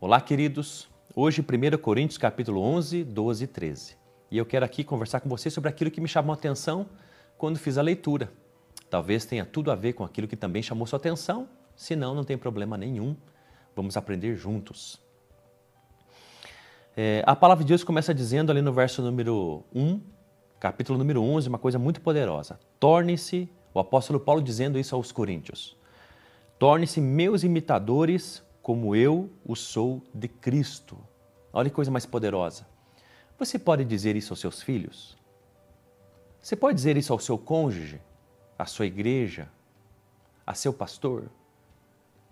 Olá, queridos. Hoje, 1 Coríntios capítulo 11, 12 e 13. E eu quero aqui conversar com você sobre aquilo que me chamou a atenção quando fiz a leitura. Talvez tenha tudo a ver com aquilo que também chamou sua atenção, se não, não tem problema nenhum. Vamos aprender juntos. É, a palavra de Deus começa dizendo ali no verso número 1, capítulo número 11, uma coisa muito poderosa. Torne-se, o apóstolo Paulo dizendo isso aos coríntios, torne-se meus imitadores como eu o sou de Cristo. Olha que coisa mais poderosa. Você pode dizer isso aos seus filhos? Você pode dizer isso ao seu cônjuge, à sua igreja, a seu pastor?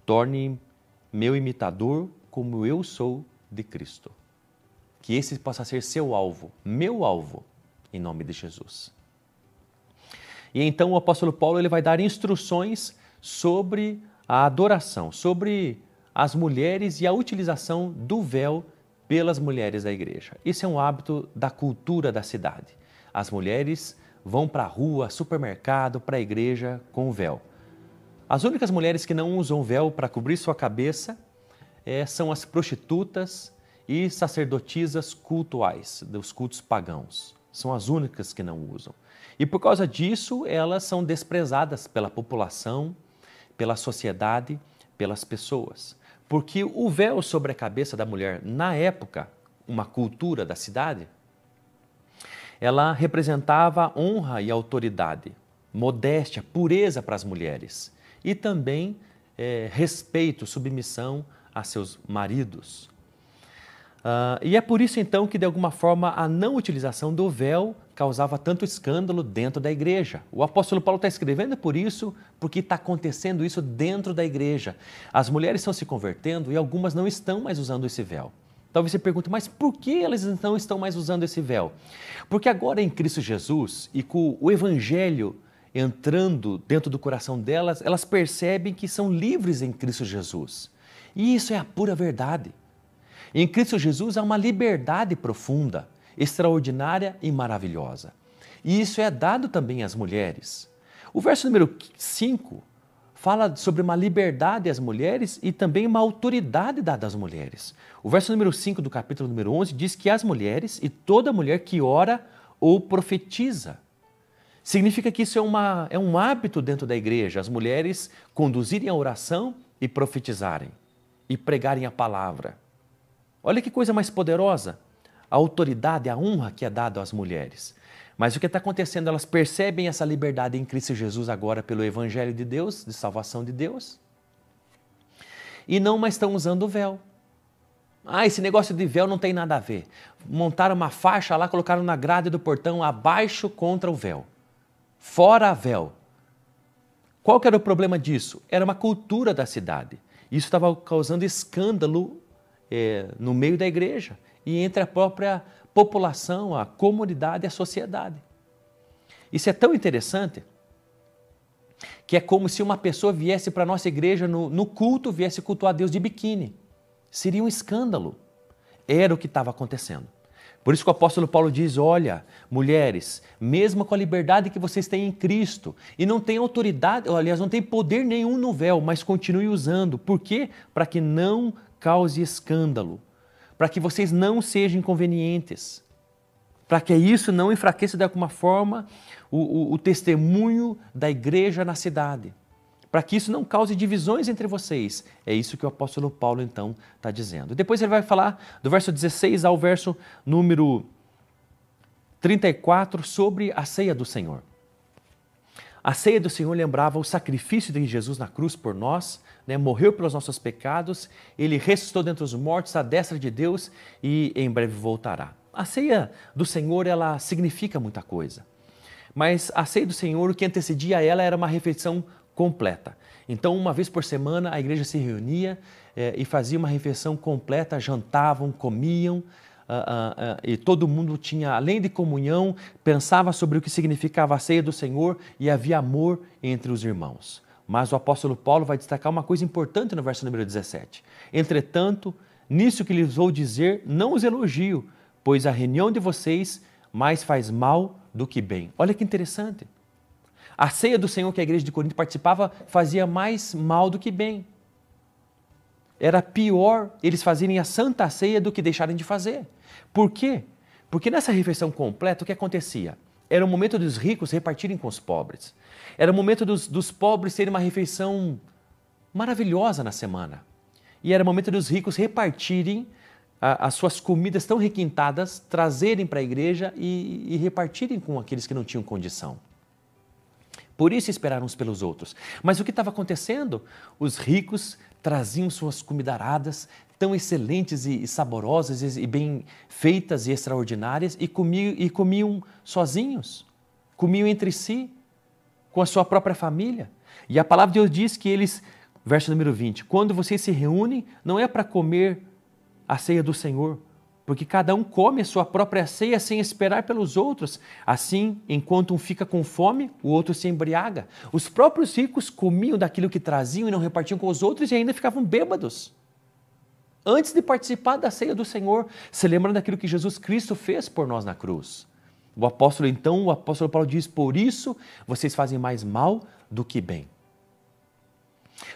Torne meu imitador como eu sou de Cristo. Que esse possa ser seu alvo, meu alvo, em nome de Jesus. E então o apóstolo Paulo ele vai dar instruções sobre a adoração, sobre as mulheres e a utilização do véu pelas mulheres da igreja. Isso é um hábito da cultura da cidade. As mulheres vão para a rua, supermercado, para a igreja com o véu. As únicas mulheres que não usam véu para cobrir sua cabeça é, são as prostitutas e sacerdotisas cultuais, dos cultos pagãos. São as únicas que não usam. E por causa disso, elas são desprezadas pela população, pela sociedade, pelas pessoas. Porque o véu sobre a cabeça da mulher, na época, uma cultura da cidade, ela representava honra e autoridade, modéstia, pureza para as mulheres e também é, respeito, submissão a seus maridos. Uh, e é por isso então que, de alguma forma, a não utilização do véu causava tanto escândalo dentro da igreja. O apóstolo Paulo está escrevendo por isso, porque está acontecendo isso dentro da igreja. As mulheres estão se convertendo e algumas não estão mais usando esse véu. Talvez você pergunte, mas por que elas não estão mais usando esse véu? Porque agora em Cristo Jesus e com o Evangelho entrando dentro do coração delas, elas percebem que são livres em Cristo Jesus. E isso é a pura verdade. Em Cristo Jesus há uma liberdade profunda, extraordinária e maravilhosa. E isso é dado também às mulheres. O verso número 5 fala sobre uma liberdade às mulheres e também uma autoridade dada às mulheres. O verso número 5 do capítulo número 11 diz que as mulheres e toda mulher que ora ou profetiza. Significa que isso é, uma, é um hábito dentro da igreja, as mulheres conduzirem a oração e profetizarem e pregarem a palavra. Olha que coisa mais poderosa! A autoridade, a honra que é dada às mulheres. Mas o que está acontecendo? Elas percebem essa liberdade em Cristo Jesus agora pelo Evangelho de Deus, de salvação de Deus, e não mais estão usando o véu. Ah, esse negócio de véu não tem nada a ver. Montaram uma faixa lá, colocaram na grade do portão abaixo contra o véu. Fora véu. Qual que era o problema disso? Era uma cultura da cidade. Isso estava causando escândalo é, no meio da igreja e entre a própria população, a comunidade, a sociedade. Isso é tão interessante que é como se uma pessoa viesse para a nossa igreja no, no culto, viesse cultuar Deus de biquíni. Seria um escândalo. Era o que estava acontecendo. Por isso que o apóstolo Paulo diz: olha, mulheres, mesmo com a liberdade que vocês têm em Cristo, e não tem autoridade, aliás, não tem poder nenhum no véu, mas continue usando. Por quê? Para que não cause escândalo, para que vocês não sejam inconvenientes, para que isso não enfraqueça de alguma forma o, o, o testemunho da igreja na cidade, para que isso não cause divisões entre vocês. É isso que o apóstolo Paulo então está dizendo. Depois ele vai falar do verso 16 ao verso número 34 sobre a ceia do Senhor. A ceia do Senhor lembrava o sacrifício de Jesus na cruz por nós, né? morreu pelos nossos pecados, ele ressuscitou dentre os mortos à destra de Deus e em breve voltará. A ceia do Senhor, ela significa muita coisa. Mas a ceia do Senhor, o que antecedia a ela era uma refeição completa. Então, uma vez por semana, a igreja se reunia eh, e fazia uma refeição completa, jantavam, comiam, Uh, uh, uh, e todo mundo tinha, além de comunhão, pensava sobre o que significava a ceia do Senhor e havia amor entre os irmãos. Mas o apóstolo Paulo vai destacar uma coisa importante no verso número 17. Entretanto, nisso que lhes vou dizer, não os elogio, pois a reunião de vocês mais faz mal do que bem. Olha que interessante. A ceia do Senhor que a igreja de Corinto participava fazia mais mal do que bem. Era pior eles fazerem a santa ceia do que deixarem de fazer. Por quê? Porque nessa refeição completa, o que acontecia? Era o momento dos ricos repartirem com os pobres. Era o momento dos, dos pobres terem uma refeição maravilhosa na semana. E era o momento dos ricos repartirem a, as suas comidas tão requintadas, trazerem para a igreja e, e repartirem com aqueles que não tinham condição. Por isso esperaram uns pelos outros. Mas o que estava acontecendo? Os ricos traziam suas comidaradas tão excelentes e saborosas e bem feitas e extraordinárias e comiam, e comiam sozinhos, comiam entre si, com a sua própria família. E a palavra de Deus diz que eles, verso número 20, quando vocês se reúnem, não é para comer a ceia do Senhor, porque cada um come a sua própria ceia sem esperar pelos outros. Assim, enquanto um fica com fome, o outro se embriaga. Os próprios ricos comiam daquilo que traziam e não repartiam com os outros e ainda ficavam bêbados. Antes de participar da ceia do Senhor, se lembrando daquilo que Jesus Cristo fez por nós na cruz. O apóstolo, então, o apóstolo Paulo diz: Por isso vocês fazem mais mal do que bem.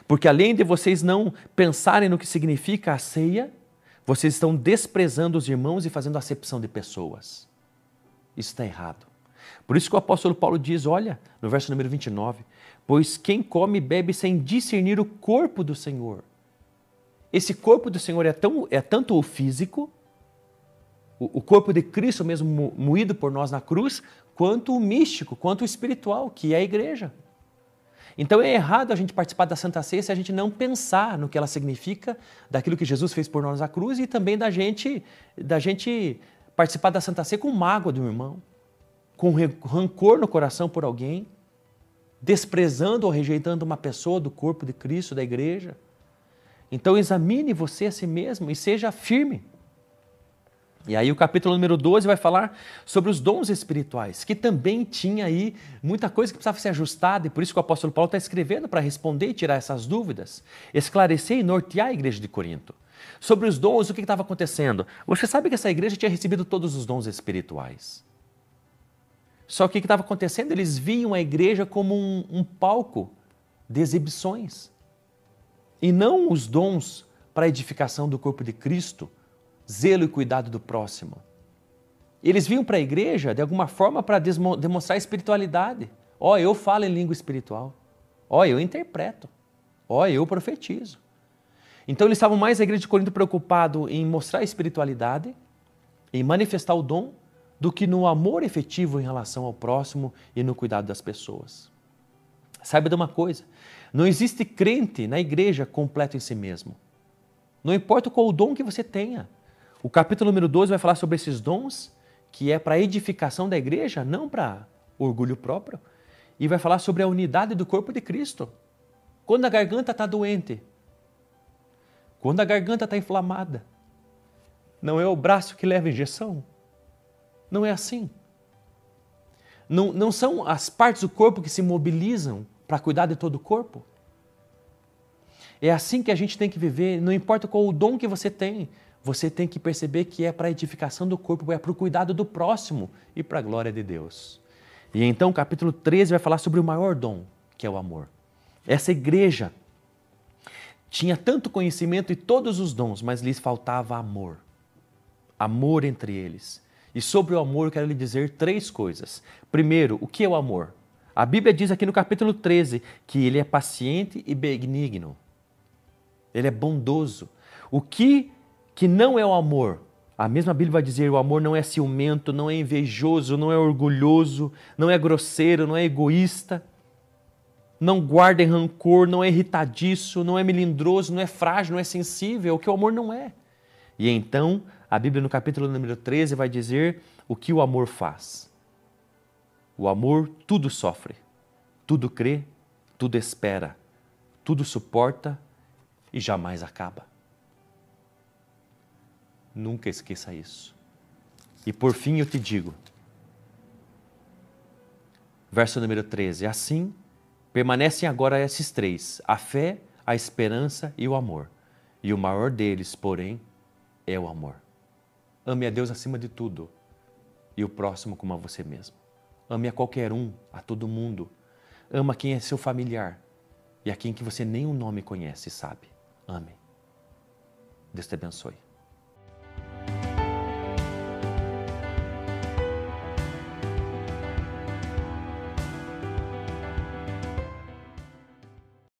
Porque além de vocês não pensarem no que significa a ceia, vocês estão desprezando os irmãos e fazendo acepção de pessoas. Isso está errado. Por isso que o apóstolo Paulo diz, olha, no verso número 29, pois quem come e bebe sem discernir o corpo do Senhor. Esse corpo do Senhor é, tão, é tanto o físico, o, o corpo de Cristo mesmo moído por nós na cruz, quanto o místico, quanto o espiritual, que é a igreja. Então é errado a gente participar da Santa Ceia se a gente não pensar no que ela significa, daquilo que Jesus fez por nós na cruz e também da gente, da gente participar da Santa Ceia com mágoa de um irmão, com rancor no coração por alguém, desprezando ou rejeitando uma pessoa do corpo de Cristo, da igreja. Então examine você a si mesmo e seja firme. E aí o capítulo número 12 vai falar sobre os dons espirituais, que também tinha aí muita coisa que precisava ser ajustada, e por isso que o apóstolo Paulo está escrevendo para responder e tirar essas dúvidas, esclarecer e nortear a igreja de Corinto. Sobre os dons, o que estava acontecendo? Você sabe que essa igreja tinha recebido todos os dons espirituais. Só que o que estava acontecendo? Eles viam a igreja como um, um palco de exibições. E não os dons para a edificação do corpo de Cristo, zelo e cuidado do próximo. Eles vinham para a igreja de alguma forma para demonstrar espiritualidade. Ó, oh, eu falo em língua espiritual. Ó, oh, eu interpreto. Ó, oh, eu profetizo. Então eles estavam mais a igreja de Corinto preocupado em mostrar a espiritualidade, em manifestar o dom, do que no amor efetivo em relação ao próximo e no cuidado das pessoas. Saiba de uma coisa: não existe crente na igreja completo em si mesmo. Não importa qual o dom que você tenha. O capítulo número 12 vai falar sobre esses dons, que é para edificação da igreja, não para orgulho próprio. E vai falar sobre a unidade do corpo de Cristo. Quando a garganta está doente, quando a garganta está inflamada, não é o braço que leva a injeção? Não é assim. Não, não são as partes do corpo que se mobilizam para cuidar de todo o corpo? É assim que a gente tem que viver, não importa qual o dom que você tem, você tem que perceber que é para a edificação do corpo, é para o cuidado do próximo e para a glória de Deus. E então capítulo 13 vai falar sobre o maior dom, que é o amor. Essa igreja tinha tanto conhecimento e todos os dons, mas lhes faltava amor. Amor entre eles. E sobre o amor eu quero lhe dizer três coisas. Primeiro, o que é o amor? A Bíblia diz aqui no capítulo 13 que ele é paciente e benigno. Ele é bondoso. O que que não é o amor. A mesma Bíblia vai dizer: o amor não é ciumento, não é invejoso, não é orgulhoso, não é grosseiro, não é egoísta, não guarda rancor, não é irritadiço, não é melindroso, não é frágil, não é sensível, o que o amor não é. E então, a Bíblia no capítulo número 13 vai dizer o que o amor faz. O amor tudo sofre, tudo crê, tudo espera, tudo suporta e jamais acaba. Nunca esqueça isso. E por fim eu te digo, verso número 13: Assim permanecem agora esses três: a fé, a esperança e o amor. E o maior deles, porém, é o amor. Ame a Deus acima de tudo e o próximo como a você mesmo. Ame a qualquer um, a todo mundo. Ama quem é seu familiar e a quem que você nem o nome conhece sabe. Ame. Deus te abençoe.